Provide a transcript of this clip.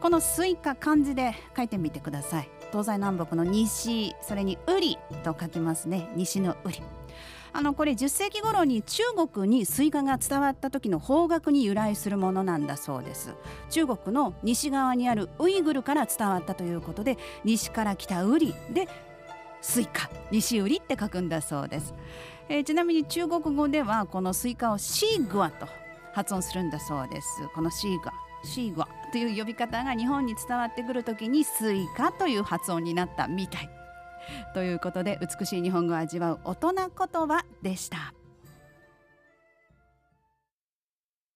このスイカ漢字で書いてみてください。東西南北の西それにウリと書きますね。西のウリ。あのこれ10世紀頃に中国にスイカが伝わった時の方角に由来するものなんだそうです。中国の西側にあるウイグルから伝わったということで西から来たウリでスイカ西ウリって書くんだそうです、えー、ちなみに中国語ではこのスイカをシーグアと発音するんだそうですこのシーグアシーグアという呼び方が日本に伝わってくる時にスイカという発音になったみたいということで美しい日本語を味わう大人言葉でした。